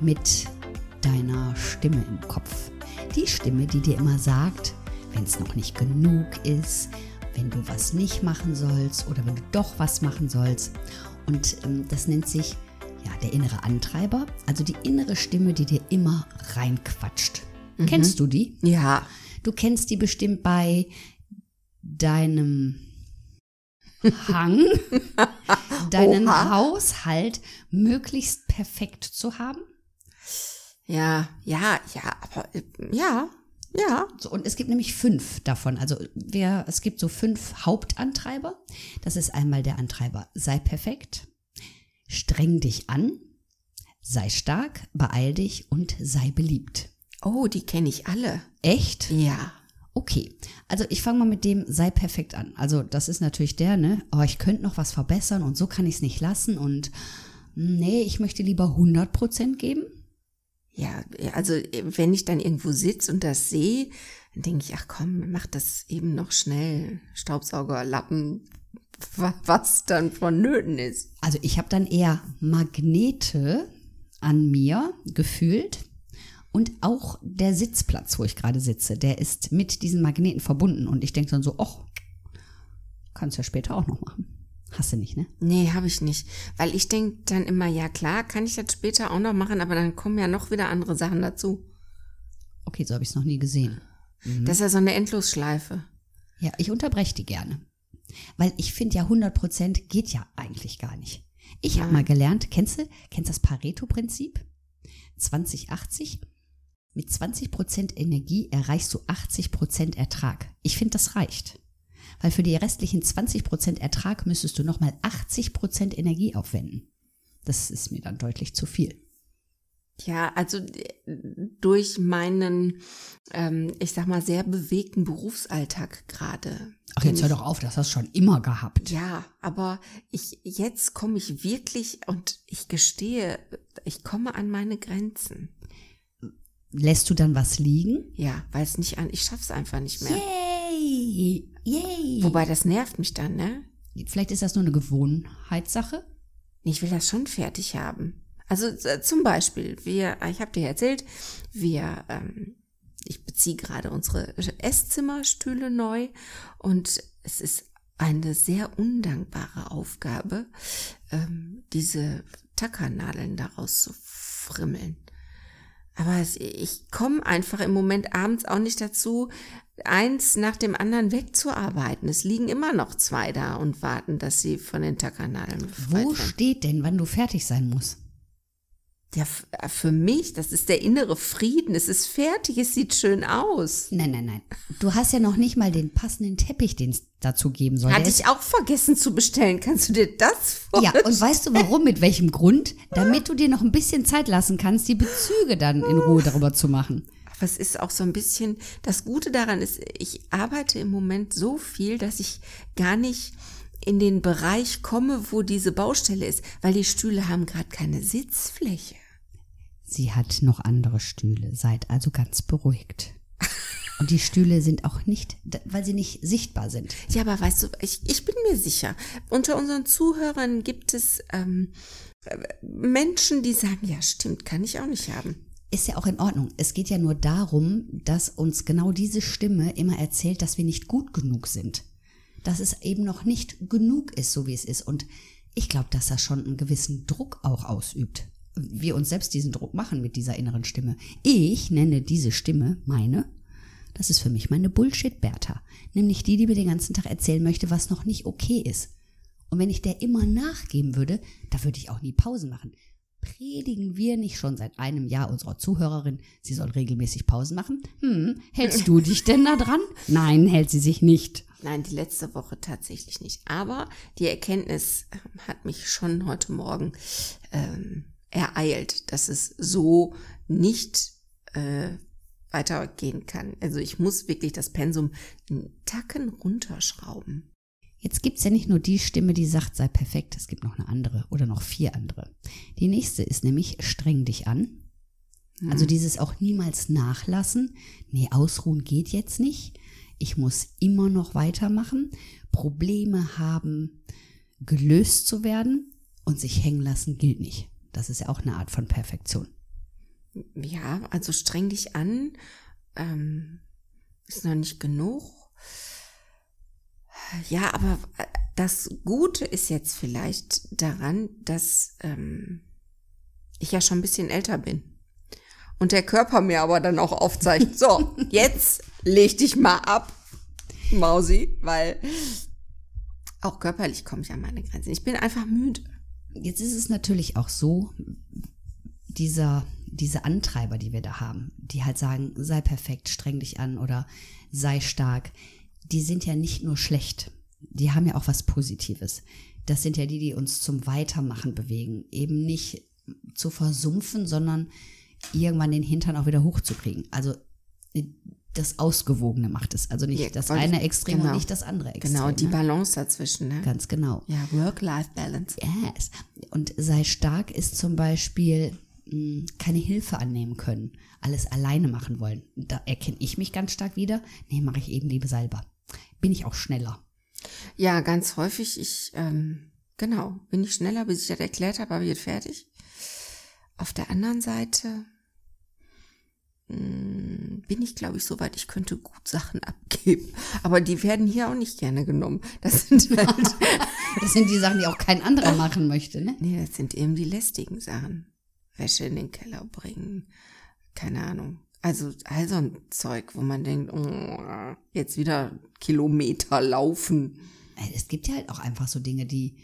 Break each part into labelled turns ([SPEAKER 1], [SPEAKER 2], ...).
[SPEAKER 1] mit deiner Stimme im Kopf. Die Stimme, die dir immer sagt, wenn es noch nicht genug ist, wenn du was nicht machen sollst oder wenn du doch was machen sollst. Und ähm, das nennt sich ja der innere Antreiber, also die innere Stimme, die dir immer reinquatscht. Mhm. Kennst du die?
[SPEAKER 2] Ja.
[SPEAKER 1] Du kennst die bestimmt bei deinem Hang, deinen Oha. Haushalt möglichst perfekt zu haben?
[SPEAKER 2] Ja, ja, ja, aber äh, ja, ja.
[SPEAKER 1] So, und es gibt nämlich fünf davon. Also wer, es gibt so fünf Hauptantreiber. Das ist einmal der Antreiber, sei perfekt, streng dich an, sei stark, beeil dich und sei beliebt.
[SPEAKER 2] Oh, die kenne ich alle.
[SPEAKER 1] Echt?
[SPEAKER 2] Ja.
[SPEAKER 1] Okay, also ich fange mal mit dem sei perfekt an. Also das ist natürlich der, ne? Oh, ich könnte noch was verbessern und so kann ich es nicht lassen und nee, ich möchte lieber 100% geben.
[SPEAKER 2] Ja, also wenn ich dann irgendwo sitze und das sehe, dann denke ich, ach komm, mach das eben noch schnell. Staubsauger, Lappen, was dann vonnöten ist.
[SPEAKER 1] Also ich habe dann eher Magnete an mir gefühlt, und auch der Sitzplatz, wo ich gerade sitze, der ist mit diesen Magneten verbunden. Und ich denke dann so, ach, kannst ja später auch noch machen. Hast du nicht, ne?
[SPEAKER 2] Nee, habe ich nicht. Weil ich denke dann immer, ja klar, kann ich das später auch noch machen, aber dann kommen ja noch wieder andere Sachen dazu.
[SPEAKER 1] Okay, so habe ich es noch nie gesehen.
[SPEAKER 2] Mhm. Das ist ja so eine Endlosschleife.
[SPEAKER 1] Ja, ich unterbreche die gerne. Weil ich finde ja 100 Prozent geht ja eigentlich gar nicht. Ich habe mal gelernt, kennst du, kennst das Pareto-Prinzip? 2080? Mit 20% Energie erreichst du 80% Ertrag. Ich finde, das reicht. Weil für die restlichen 20% Ertrag müsstest du nochmal 80% Energie aufwenden. Das ist mir dann deutlich zu viel.
[SPEAKER 2] Ja, also durch meinen, ähm, ich sag mal, sehr bewegten Berufsalltag gerade.
[SPEAKER 1] Ach, jetzt hör doch auf, das hast du schon immer gehabt.
[SPEAKER 2] Ja, aber ich, jetzt komme ich wirklich und ich gestehe, ich komme an meine Grenzen.
[SPEAKER 1] Lässt du dann was liegen?
[SPEAKER 2] Ja, weil es nicht an, ich schaff's einfach nicht mehr.
[SPEAKER 1] Yay! Yay!
[SPEAKER 2] Wobei das nervt mich dann, ne?
[SPEAKER 1] Vielleicht ist das nur eine Gewohnheitssache.
[SPEAKER 2] Ich will das schon fertig haben. Also äh, zum Beispiel, wir, ich habe dir erzählt, wir, ähm, ich beziehe gerade unsere Esszimmerstühle neu und es ist eine sehr undankbare Aufgabe, ähm, diese Tackernadeln daraus zu frimmeln. Aber es, ich komme einfach im Moment abends auch nicht dazu, eins nach dem anderen wegzuarbeiten. Es liegen immer noch zwei da und warten, dass sie von den Tackernadeln befreit
[SPEAKER 1] Wo steht denn, wann du fertig sein musst?
[SPEAKER 2] Ja, äh, für mich, das ist der innere Frieden. Es ist fertig, es sieht schön aus.
[SPEAKER 1] Nein, nein, nein. Du hast ja noch nicht mal den passenden Teppich, den es dazu geben soll.
[SPEAKER 2] Hatte ich auch vergessen zu bestellen. Kannst du dir das vorstellen?
[SPEAKER 1] Ja, und weißt du warum? Mit welchem Grund? Damit du dir noch ein bisschen Zeit lassen kannst, die Bezüge dann in Ruhe darüber zu machen.
[SPEAKER 2] Aber es ist auch so ein bisschen, das Gute daran ist, ich arbeite im Moment so viel, dass ich gar nicht in den Bereich komme, wo diese Baustelle ist, weil die Stühle haben gerade keine Sitzfläche.
[SPEAKER 1] Sie hat noch andere Stühle, seid also ganz beruhigt. Und die Stühle sind auch nicht, weil sie nicht sichtbar sind.
[SPEAKER 2] Ja, aber weißt du, ich, ich bin mir sicher, unter unseren Zuhörern gibt es ähm, Menschen, die sagen, ja, stimmt, kann ich auch nicht haben.
[SPEAKER 1] Ist ja auch in Ordnung. Es geht ja nur darum, dass uns genau diese Stimme immer erzählt, dass wir nicht gut genug sind dass es eben noch nicht genug ist, so wie es ist. Und ich glaube, dass das schon einen gewissen Druck auch ausübt. Wir uns selbst diesen Druck machen mit dieser inneren Stimme. Ich nenne diese Stimme meine. Das ist für mich meine Bullshit-Bertha. Nämlich die, die mir den ganzen Tag erzählen möchte, was noch nicht okay ist. Und wenn ich der immer nachgeben würde, da würde ich auch nie Pausen machen. Predigen wir nicht schon seit einem Jahr unserer Zuhörerin, sie soll regelmäßig Pausen machen? Hm, hältst du dich denn da dran? Nein, hält sie sich nicht.
[SPEAKER 2] Nein, die letzte Woche tatsächlich nicht. Aber die Erkenntnis ähm, hat mich schon heute Morgen ähm, ereilt, dass es so nicht äh, weitergehen kann. Also ich muss wirklich das Pensum einen Tacken runterschrauben.
[SPEAKER 1] Jetzt gibt's ja nicht nur die Stimme, die sagt, sei perfekt, es gibt noch eine andere oder noch vier andere. Die nächste ist nämlich streng dich an. Also dieses auch niemals nachlassen. Nee, ausruhen geht jetzt nicht. Ich muss immer noch weitermachen. Probleme haben, gelöst zu werden und sich hängen lassen gilt nicht. Das ist ja auch eine Art von Perfektion.
[SPEAKER 2] Ja, also streng dich an. Ähm, ist noch nicht genug. Ja, aber äh, das Gute ist jetzt vielleicht daran, dass ähm, ich ja schon ein bisschen älter bin. Und der Körper mir aber dann auch aufzeigt, so, jetzt leg dich mal ab, Mausi, weil auch körperlich komme ich an meine Grenzen. Ich bin einfach müde.
[SPEAKER 1] Jetzt ist es natürlich auch so, dieser, diese Antreiber, die wir da haben, die halt sagen, sei perfekt, streng dich an oder sei stark, die sind ja nicht nur schlecht, die haben ja auch was Positives. Das sind ja die, die uns zum Weitermachen bewegen, eben nicht zu versumpfen, sondern irgendwann den Hintern auch wieder hochzukriegen. Also das Ausgewogene macht es. Also nicht
[SPEAKER 2] Ja,
[SPEAKER 1] das eine Extrem
[SPEAKER 2] genau.
[SPEAKER 1] und nicht das andere Extrem.
[SPEAKER 2] Genau, die
[SPEAKER 1] ne?
[SPEAKER 2] Balance dazwischen, ne?
[SPEAKER 1] Ganz genau.
[SPEAKER 2] Ja, Work-Life-Balance.
[SPEAKER 1] Yes. Und sei stark ist zum Beispiel mh, keine Hilfe annehmen können, alles alleine machen wollen. Da erkenne ich mich ganz stark wieder. Nee, mache ich eben lieber selber. Bin ich auch schneller.
[SPEAKER 2] Ja, ganz häufig, ich, ähm, genau, bin ich schneller, bis ich das erklärt habe, habe ich jetzt fertig. Auf der anderen Seite mh, bin ich, glaube ich, so weit, ich könnte gut Sachen abgeben. Aber die werden hier auch nicht gerne genommen. Das sind halt,
[SPEAKER 1] Das sind die Sachen, die auch kein anderer machen möchte. Ne?
[SPEAKER 2] nee, das sind eben die lästigen Sachen. Wäsche in den Keller bringen, keine Ahnung. Also, also ein Zeug, wo man denkt, oh, jetzt wieder Kilometer laufen.
[SPEAKER 1] Äh, Es gibt ja halt auch einfach so Dinge, die,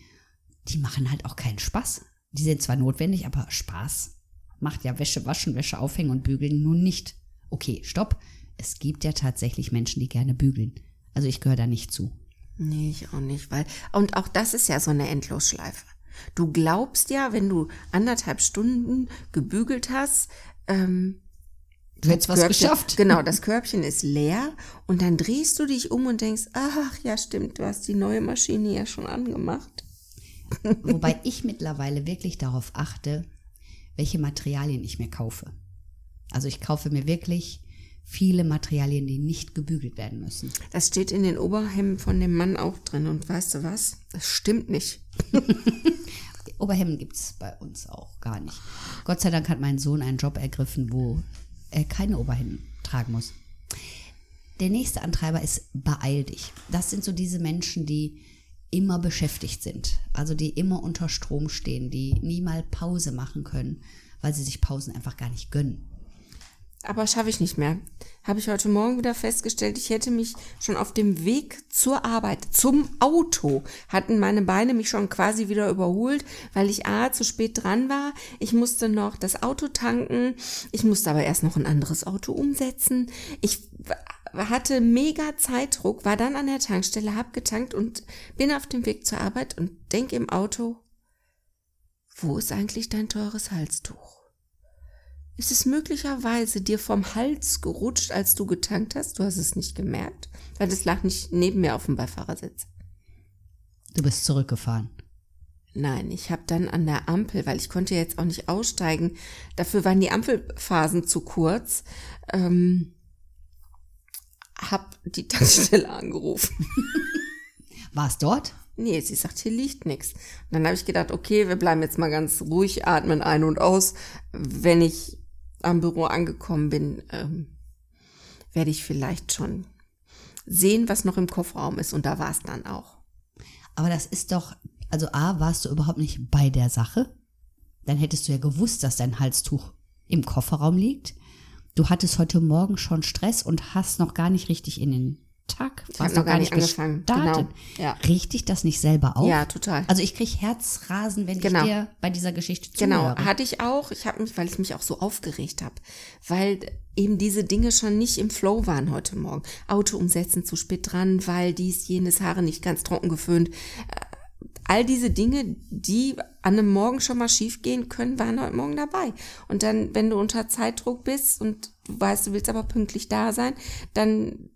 [SPEAKER 1] die machen halt auch keinen Spaß. Die sind zwar notwendig, aber Spaß macht ja Wäsche waschen, Wäsche aufhängen und bügeln nun nicht. Okay, stopp. Es gibt ja tatsächlich Menschen, die gerne bügeln. Also ich gehöre da nicht zu.
[SPEAKER 2] Nee, ich auch nicht, weil, und auch das ist ja so eine Endlosschleife. Du glaubst ja, wenn du anderthalb Stunden gebügelt hast, ähm,
[SPEAKER 1] Du hättest was
[SPEAKER 2] Körbchen-
[SPEAKER 1] geschafft.
[SPEAKER 2] Genau, das Körbchen ist leer und dann drehst du dich um und denkst, ach ja, stimmt, du hast die neue Maschine ja schon angemacht.
[SPEAKER 1] Wobei ich mittlerweile wirklich darauf achte, welche Materialien ich mir kaufe. Also ich kaufe mir wirklich viele Materialien, die nicht gebügelt werden müssen.
[SPEAKER 2] Das steht in den Oberhemden von dem Mann auch drin und weißt du was? Das stimmt nicht.
[SPEAKER 1] Oberhemden gibt's bei uns auch gar nicht. Gott sei Dank hat mein Sohn einen Job ergriffen, wo er keine Oberhemden tragen muss. Der nächste Antreiber ist beeil dich. Das sind so diese Menschen, die immer beschäftigt sind. Also die immer unter Strom stehen, die nie mal Pause machen können, weil sie sich Pausen einfach gar nicht gönnen.
[SPEAKER 2] Aber schaffe ich nicht mehr. Habe ich heute Morgen wieder festgestellt, ich hätte mich schon auf dem Weg zur Arbeit, zum Auto, hatten meine Beine mich schon quasi wieder überholt, weil ich A, zu spät dran war. Ich musste noch das Auto tanken. Ich musste aber erst noch ein anderes Auto umsetzen. Ich hatte mega Zeitdruck, war dann an der Tankstelle, hab getankt und bin auf dem Weg zur Arbeit und denk im Auto, wo ist eigentlich dein teures Halstuch? Ist es möglicherweise dir vom Hals gerutscht, als du getankt hast? Du hast es nicht gemerkt, weil es lag nicht neben mir auf dem Beifahrersitz.
[SPEAKER 1] Du bist zurückgefahren.
[SPEAKER 2] Nein, ich habe dann an der Ampel, weil ich konnte jetzt auch nicht aussteigen, dafür waren die Ampelphasen zu kurz, ähm, hab die Tankstelle angerufen.
[SPEAKER 1] War es dort?
[SPEAKER 2] Nee, sie sagt, hier liegt nichts. Und dann habe ich gedacht, okay, wir bleiben jetzt mal ganz ruhig, atmen ein und aus. Wenn ich am Büro angekommen bin, ähm, werde ich vielleicht schon sehen, was noch im Kofferraum ist. Und da war es dann auch.
[SPEAKER 1] Aber das ist doch, also A, warst du überhaupt nicht bei der Sache. Dann hättest du ja gewusst, dass dein Halstuch im Kofferraum liegt. Du hattest heute Morgen schon Stress und hast noch gar nicht richtig in den Tag,
[SPEAKER 2] habe noch gar nicht angefangen.
[SPEAKER 1] gestartet.
[SPEAKER 2] Genau. Ja.
[SPEAKER 1] Riech dich das nicht selber auf?
[SPEAKER 2] Ja, total.
[SPEAKER 1] Also ich krieg Herzrasen, wenn
[SPEAKER 2] Genau.
[SPEAKER 1] ich dir bei dieser Geschichte
[SPEAKER 2] Genau,
[SPEAKER 1] zuhöre.
[SPEAKER 2] hatte ich auch. Ich habe mich, weil ich mich auch so aufgeregt habe, weil eben diese Dinge schon nicht im Flow waren heute Morgen. Auto umsetzen zu spät dran, weil dies, jenes Haare nicht ganz trocken geföhnt. All diese Dinge, die an einem Morgen schon mal schiefgehen können, waren heute Morgen dabei. Und dann, wenn du unter Zeitdruck bist und du weißt, du willst aber pünktlich da sein, dann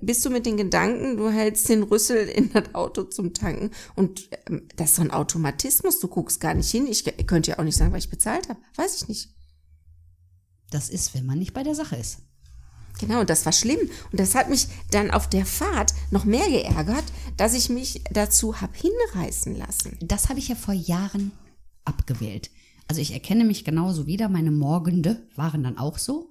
[SPEAKER 2] bist du mit den Gedanken, du hältst den Rüssel in das Auto zum Tanken und ähm, das ist so ein Automatismus, du guckst gar nicht hin. Ich könnte ja auch nicht sagen, was ich bezahlt habe. Weiß ich nicht.
[SPEAKER 1] Das ist, wenn man nicht bei der Sache ist.
[SPEAKER 2] Genau, das war schlimm. Und das hat mich dann auf der Fahrt noch mehr geärgert, dass ich mich dazu habe hinreißen lassen.
[SPEAKER 1] Das habe ich ja vor Jahren abgewählt. Also ich erkenne mich genauso wieder. Meine Morgende waren dann auch so.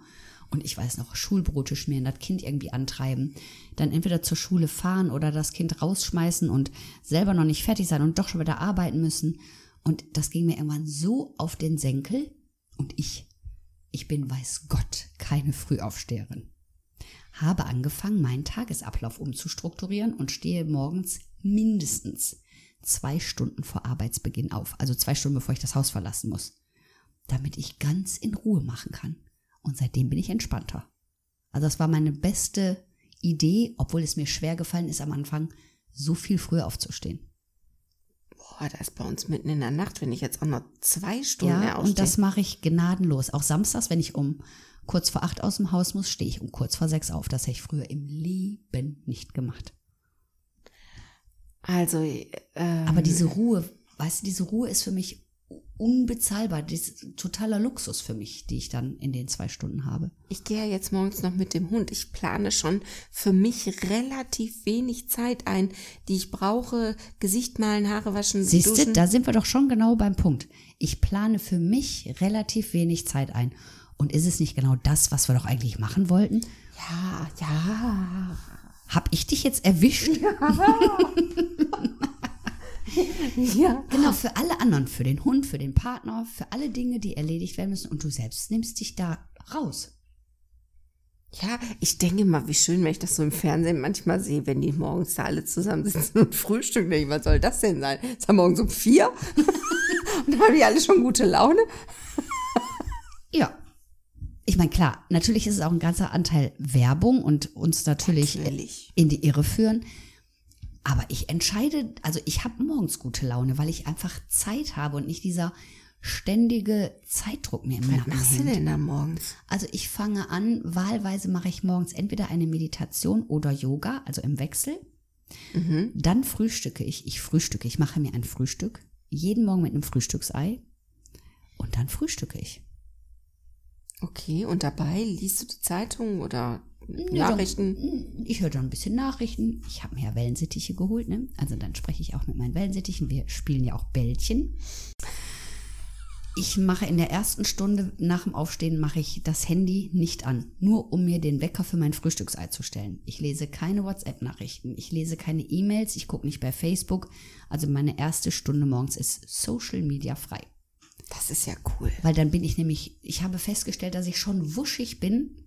[SPEAKER 1] Und ich weiß noch, Schulbrote schmieren, das Kind irgendwie antreiben, dann entweder zur Schule fahren oder das Kind rausschmeißen und selber noch nicht fertig sein und doch schon wieder arbeiten müssen. Und das ging mir irgendwann so auf den Senkel. Und ich, ich bin, weiß Gott, keine Frühaufsteherin habe angefangen, meinen Tagesablauf umzustrukturieren und stehe morgens mindestens zwei Stunden vor Arbeitsbeginn auf, also zwei Stunden bevor ich das Haus verlassen muss, damit ich ganz in Ruhe machen kann. Und seitdem bin ich entspannter. Also das war meine beste Idee, obwohl es mir schwer gefallen ist am Anfang, so viel früher aufzustehen.
[SPEAKER 2] Boah, das ist bei uns mitten in der Nacht, wenn ich jetzt auch noch zwei Stunden
[SPEAKER 1] ja,
[SPEAKER 2] mehr aufstehe.
[SPEAKER 1] und das mache ich gnadenlos. Auch samstags, wenn ich um kurz vor acht aus dem Haus muss, stehe ich um kurz vor sechs auf. Das hätte ich früher im Leben nicht gemacht.
[SPEAKER 2] Also, ähm,
[SPEAKER 1] aber diese Ruhe, weißt du, diese Ruhe ist für mich unbezahlbar. Das ist totaler Luxus für mich, die ich dann in den zwei Stunden habe.
[SPEAKER 2] Ich gehe ja jetzt morgens noch mit dem Hund. Ich plane schon für mich relativ wenig Zeit ein, die ich brauche. Gesicht malen, Haare waschen,
[SPEAKER 1] Siehst du, da sind wir doch schon genau beim Punkt. Ich plane für mich relativ wenig Zeit ein. Und ist es nicht genau das, was wir doch eigentlich machen wollten?
[SPEAKER 2] Ja, ja.
[SPEAKER 1] Hab ich dich jetzt erwischt? Ja. ja. Genau, für alle anderen, für den Hund, für den Partner, für alle Dinge, die erledigt werden müssen. Und du selbst nimmst dich da raus.
[SPEAKER 2] Ja, ich denke mal, wie schön, wenn ich das so im Fernsehen manchmal sehe, wenn die morgens da alle zusammensitzen und frühstücken. Denke ich, was soll das denn sein? Es ist morgens um vier und dann haben die alle schon gute Laune.
[SPEAKER 1] ja, ich meine, klar, natürlich ist es auch ein ganzer Anteil Werbung und uns natürlich, natürlich. in die Irre führen. Aber ich entscheide, also ich habe morgens gute Laune, weil ich einfach Zeit habe und nicht dieser ständige Zeitdruck mir im
[SPEAKER 2] Was machst du denn da morgens?
[SPEAKER 1] Also ich fange an, wahlweise mache ich morgens entweder eine Meditation oder Yoga, also im Wechsel. Mhm. Dann frühstücke ich. Ich frühstücke, ich mache mir ein Frühstück. Jeden Morgen mit einem Frühstücksei. Und dann frühstücke ich.
[SPEAKER 2] Okay, und dabei liest du die Zeitung oder Nachrichten?
[SPEAKER 1] Ich höre dann ein bisschen Nachrichten. Ich habe mir ja Wellensittiche geholt, ne? Also dann spreche ich auch mit meinen Wellensittichen. Wir spielen ja auch Bällchen. Ich mache in der ersten Stunde nach dem Aufstehen mache ich das Handy nicht an, nur um mir den Wecker für mein Frühstücksei zu stellen. Ich lese keine WhatsApp-Nachrichten, ich lese keine E-Mails, ich gucke nicht bei Facebook. Also meine erste Stunde morgens ist Social Media frei.
[SPEAKER 2] Das ist ja cool.
[SPEAKER 1] Weil dann bin ich nämlich, ich habe festgestellt, dass ich schon wuschig bin,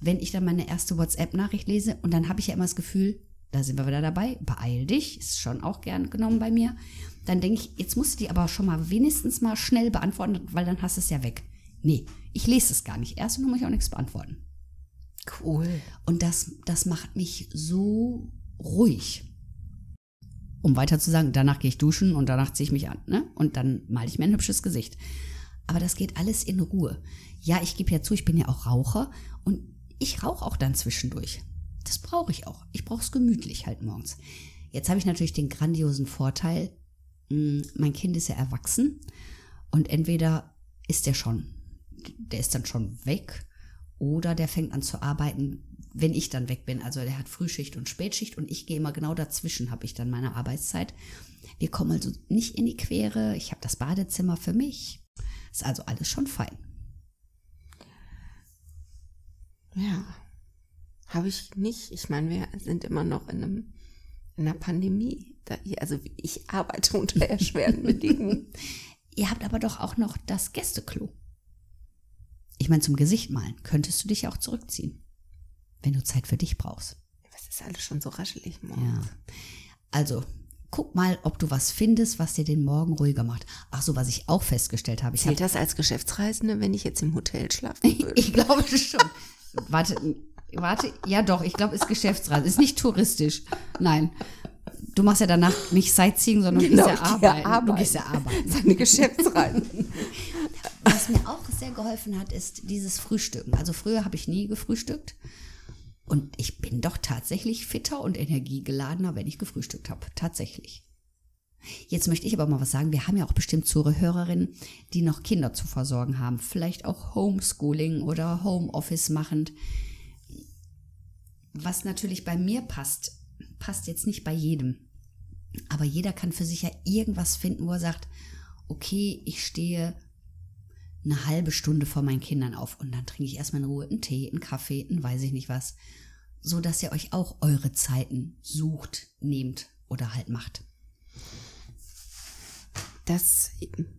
[SPEAKER 1] wenn ich dann meine erste WhatsApp-Nachricht lese. Und dann habe ich ja immer das Gefühl, da sind wir wieder dabei, beeil dich, ist schon auch gern genommen bei mir. Dann denke ich, jetzt musst du die aber schon mal wenigstens mal schnell beantworten, weil dann hast du es ja weg. Nee, ich lese es gar nicht erst und dann muss ich auch nichts beantworten.
[SPEAKER 2] Cool.
[SPEAKER 1] Und das, das macht mich so ruhig. Um weiter zu sagen, danach gehe ich duschen und danach ziehe ich mich an. Ne? Und dann male ich mir ein hübsches Gesicht. Aber das geht alles in Ruhe. Ja, ich gebe ja zu, ich bin ja auch Raucher und ich rauche auch dann zwischendurch. Das brauche ich auch. Ich brauche es gemütlich halt morgens. Jetzt habe ich natürlich den grandiosen Vorteil, hm, mein Kind ist ja erwachsen und entweder ist der schon, der ist dann schon weg oder der fängt an zu arbeiten, wenn ich dann weg bin. Also der hat Frühschicht und Spätschicht und ich gehe immer genau dazwischen, habe ich dann meine Arbeitszeit. Wir kommen also nicht in die Quere. Ich habe das Badezimmer für mich. Ist also alles schon fein.
[SPEAKER 2] Ja, habe ich nicht. Ich meine, wir sind immer noch in, einem, in einer Pandemie. also ich arbeite unter erschwerten Bedingungen.
[SPEAKER 1] Ihr habt aber doch auch noch das Gästeklo. Ich meine, zum Gesicht malen könntest du dich auch zurückziehen wenn du Zeit für dich brauchst.
[SPEAKER 2] Was ist alles schon so raschelig morgens?
[SPEAKER 1] Ja. Also, guck mal, ob du was findest, was dir den Morgen ruhiger macht. Ach so, was ich auch festgestellt habe. Ich
[SPEAKER 2] Zählt hab, das als Geschäftsreisende, wenn ich jetzt im Hotel schlafen würde?
[SPEAKER 1] ich glaube schon. warte, warte, ja doch, ich glaube, ist Geschäftsreise. Ist nicht touristisch. Nein. Du machst ja danach nicht Sightseeing, sondern
[SPEAKER 2] Genau,
[SPEAKER 1] du gehst ja arbeiten.
[SPEAKER 2] arbeiten.
[SPEAKER 1] Du gehst ja arbeiten.
[SPEAKER 2] Seine Geschäftsreisen.
[SPEAKER 1] Was mir auch sehr geholfen hat, ist dieses Frühstücken. Also früher habe ich nie gefrühstückt. Und ich bin doch tatsächlich fitter und energiegeladener, wenn ich gefrühstückt habe. Tatsächlich. Jetzt möchte ich aber mal was sagen. Wir haben ja auch bestimmt Zuhörerinnen, die noch Kinder zu versorgen haben. Vielleicht auch Homeschooling oder Homeoffice machend. Was natürlich bei mir passt, passt jetzt nicht bei jedem. Aber jeder kann für sich ja irgendwas finden, wo er sagt, okay, ich stehe eine halbe Stunde vor meinen Kindern auf und dann trinke ich erstmal in Ruhe einen Tee, einen Kaffee, einen weiß ich nicht was, so dass ihr euch auch eure Zeiten sucht, nehmt oder halt macht.
[SPEAKER 2] Das,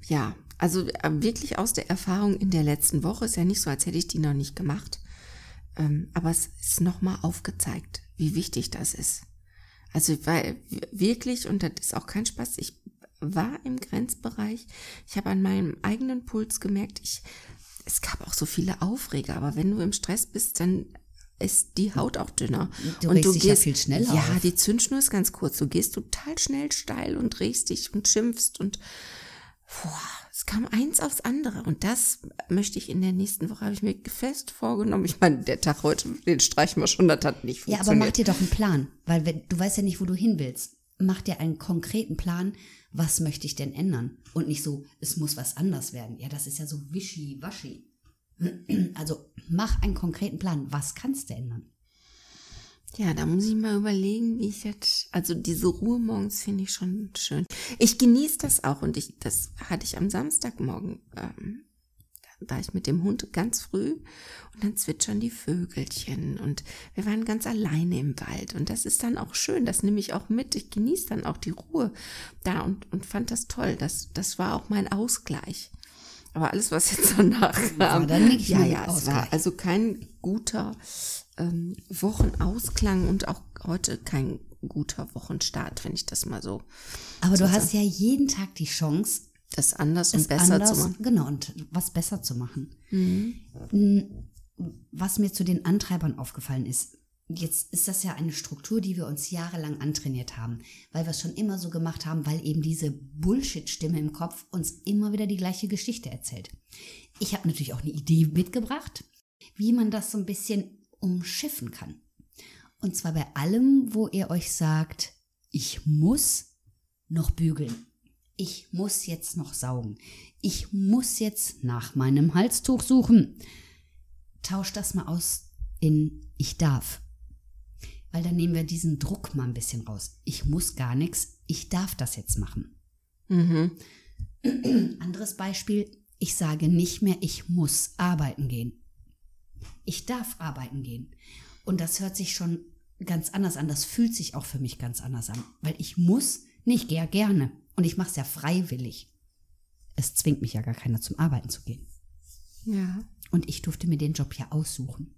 [SPEAKER 2] ja, also äh, wirklich aus der Erfahrung in der letzten Woche ist ja nicht so, als hätte ich die noch nicht gemacht. Ähm, aber es ist nochmal aufgezeigt, wie wichtig das ist. Also weil wirklich, und das ist auch kein Spaß, ich war im Grenzbereich. Ich habe an meinem eigenen Puls gemerkt, ich, es gab auch so viele Aufreger, aber wenn du im Stress bist, dann ist die Haut auch dünner.
[SPEAKER 1] Du regst dich ja viel schneller
[SPEAKER 2] Ja,
[SPEAKER 1] auf.
[SPEAKER 2] die Zündschnur ist ganz kurz. Du gehst total schnell steil und regst dich und schimpfst und boah, es kam eins aufs andere. Und das möchte ich in der nächsten Woche, habe ich mir fest vorgenommen. Ich meine, der Tag heute, den streichen wir schon, das hat nicht
[SPEAKER 1] Ja,
[SPEAKER 2] funktioniert.
[SPEAKER 1] aber mach dir doch einen Plan, weil wenn, du weißt ja nicht, wo du hin willst. Mach dir einen konkreten Plan, was möchte ich denn ändern? Und nicht so, es muss was anders werden. Ja, das ist ja so wischiwaschi. Also mach einen konkreten Plan, was kannst du ändern?
[SPEAKER 2] Ja, da muss ich mal überlegen, wie ich jetzt, also diese Ruhe morgens finde ich schon schön. Ich genieße das auch und ich, das hatte ich am Samstagmorgen, ähm, war ich mit dem Hund ganz früh und dann zwitschern die Vögelchen und wir waren ganz alleine im Wald und das ist dann auch schön, das nehme ich auch mit. Ich genieße dann auch die Ruhe da und, und fand das toll. Das, das war auch mein Ausgleich. Aber alles, was jetzt danach kam,
[SPEAKER 1] War dann nicht
[SPEAKER 2] ja, ja, es war also kein guter ähm, Wochenausklang und auch heute kein guter Wochenstart, wenn ich das mal so
[SPEAKER 1] Aber du hast ja jeden Tag die Chance,
[SPEAKER 2] das anders und besser
[SPEAKER 1] anders,
[SPEAKER 2] zu machen.
[SPEAKER 1] Genau, und was besser zu machen. Mm, Was mir zu den Antreibern aufgefallen ist, jetzt ist das ja eine Struktur, die wir uns jahrelang antrainiert haben, weil wir es schon immer so gemacht haben, weil eben diese Bullshit-Stimme im Kopf uns immer wieder die gleiche Geschichte erzählt. Ich habe natürlich auch eine Idee mitgebracht, wie man das so ein bisschen umschiffen kann. Und zwar bei allem, wo ihr euch sagt, ich muss noch bügeln. Ich muss jetzt noch saugen. Ich muss jetzt nach meinem Halstuch suchen. Tausch das mal aus in ich darf. Weil dann nehmen wir diesen Druck mal ein bisschen raus. Ich muss gar nichts. Ich darf das jetzt machen.
[SPEAKER 2] Mhm.
[SPEAKER 1] Anderes Beispiel. Ich sage nicht mehr, ich muss arbeiten gehen. Ich darf arbeiten gehen. Und das hört sich schon ganz anders an. Das fühlt sich auch für mich ganz anders an. Weil ich muss, nicht gehe ja gerne. Und ich mache es ja freiwillig. Es zwingt mich ja gar keiner zum Arbeiten zu gehen.
[SPEAKER 2] Ja.
[SPEAKER 1] Und ich durfte mir den Job ja aussuchen.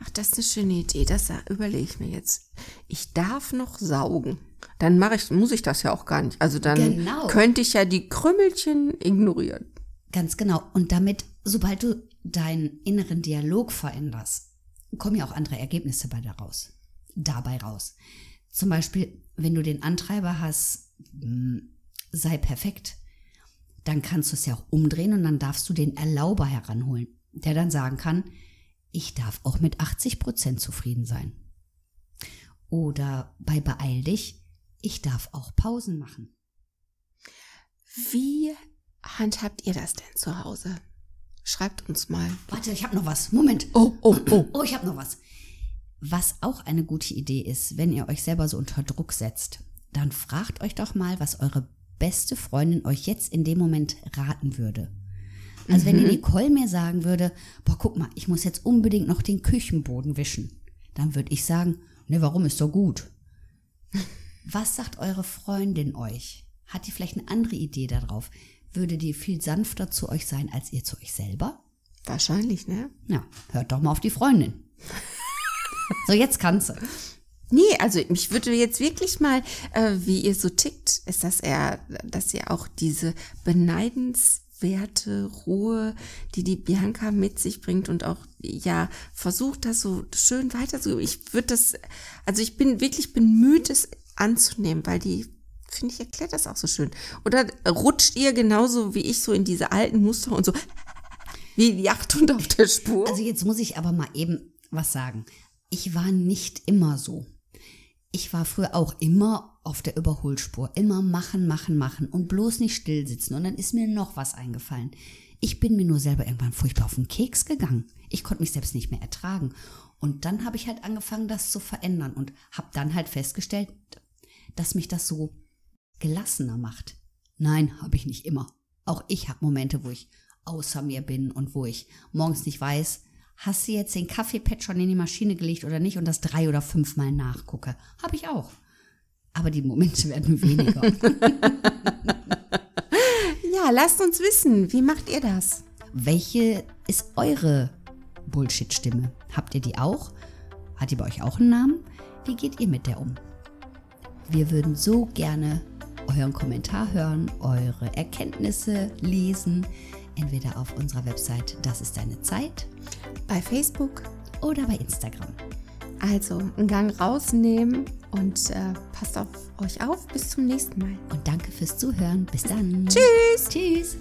[SPEAKER 2] Ach, das ist eine schöne Idee. Das überlege ich mir jetzt. Ich darf noch saugen. Dann mache ich, muss ich das ja auch gar nicht. Also dann
[SPEAKER 1] Genau.
[SPEAKER 2] könnte ich ja die Krümmelchen ignorieren.
[SPEAKER 1] Ganz genau. Und damit, sobald du deinen inneren Dialog veränderst, kommen ja auch andere Ergebnisse bei daraus, dabei raus. Zum Beispiel, wenn du den Antreiber hast, mh, sei perfekt, dann kannst du es ja auch umdrehen und dann darfst du den Erlauber heranholen, der dann sagen kann, ich darf auch mit 80 Prozent zufrieden sein. Oder bei Beeil dich, ich darf auch Pausen machen.
[SPEAKER 2] Wie handhabt ihr das denn zu Hause? Schreibt uns mal.
[SPEAKER 1] Warte, ich habe noch was. Moment.
[SPEAKER 2] Oh, oh, oh.
[SPEAKER 1] Oh, ich habe noch was. Was auch eine gute Idee ist, wenn ihr euch selber so unter Druck setzt, dann fragt euch doch mal, was eure beste Freundin euch jetzt in dem Moment raten würde. Also wenn die Nicole mir sagen würde, boah, guck mal, ich muss jetzt unbedingt noch den Küchenboden wischen, dann würde ich sagen, ne, warum ist doch gut. Was sagt eure Freundin euch? Hat die vielleicht eine andere Idee darauf? Würde die viel sanfter zu euch sein als ihr zu euch selber?
[SPEAKER 2] Wahrscheinlich, ne?
[SPEAKER 1] Ja, hört doch mal auf die Freundin. so, jetzt kannst du.
[SPEAKER 2] Nee, also mich würde jetzt wirklich mal, äh, wie ihr so tickt, ist das eher, dass ihr auch diese beneidenswerte Ruhe, die die Bianca mit sich bringt und auch, ja, versucht das so schön weiterzugeben. Ich würde das, also ich bin wirklich bemüht, es anzunehmen, weil die, finde ich, erklärt das auch so schön. Oder rutscht ihr genauso wie ich so in diese alten Muster und so wie die Jagdhund auf der Spur?
[SPEAKER 1] Also jetzt muss ich aber mal eben was sagen. Ich war nicht immer so. Ich war früher auch immer auf der Überholspur. Immer machen, machen, machen und bloß nicht still sitzen. Und dann ist mir noch was eingefallen. Ich bin mir nur selber irgendwann furchtbar auf den Keks gegangen. Ich konnte mich selbst nicht mehr ertragen. Und dann habe ich halt angefangen, das zu verändern und habe dann halt festgestellt, dass mich das so gelassener macht. Nein, habe ich nicht immer. Auch ich habe Momente, wo ich außer mir bin und wo ich morgens nicht weiß, hast du jetzt den Kaffeepad schon in die Maschine gelegt oder nicht und das drei oder fünfmal nachgucke. Habe ich auch. Aber die Momente werden weniger.
[SPEAKER 2] ja, lasst uns wissen, wie macht ihr das?
[SPEAKER 1] Welche ist eure Bullshit-Stimme? Habt ihr die auch? Hat die bei euch auch einen Namen? Wie geht ihr mit der um? Wir würden so gerne euren Kommentar hören, eure Erkenntnisse lesen, entweder auf unserer Website Das ist deine Zeit,
[SPEAKER 2] bei Facebook
[SPEAKER 1] oder bei Instagram.
[SPEAKER 2] Also einen Gang rausnehmen und äh, passt auf euch auf. Bis zum nächsten Mal.
[SPEAKER 1] Und danke fürs Zuhören. Bis dann.
[SPEAKER 2] Tschüss.
[SPEAKER 1] Tschüss.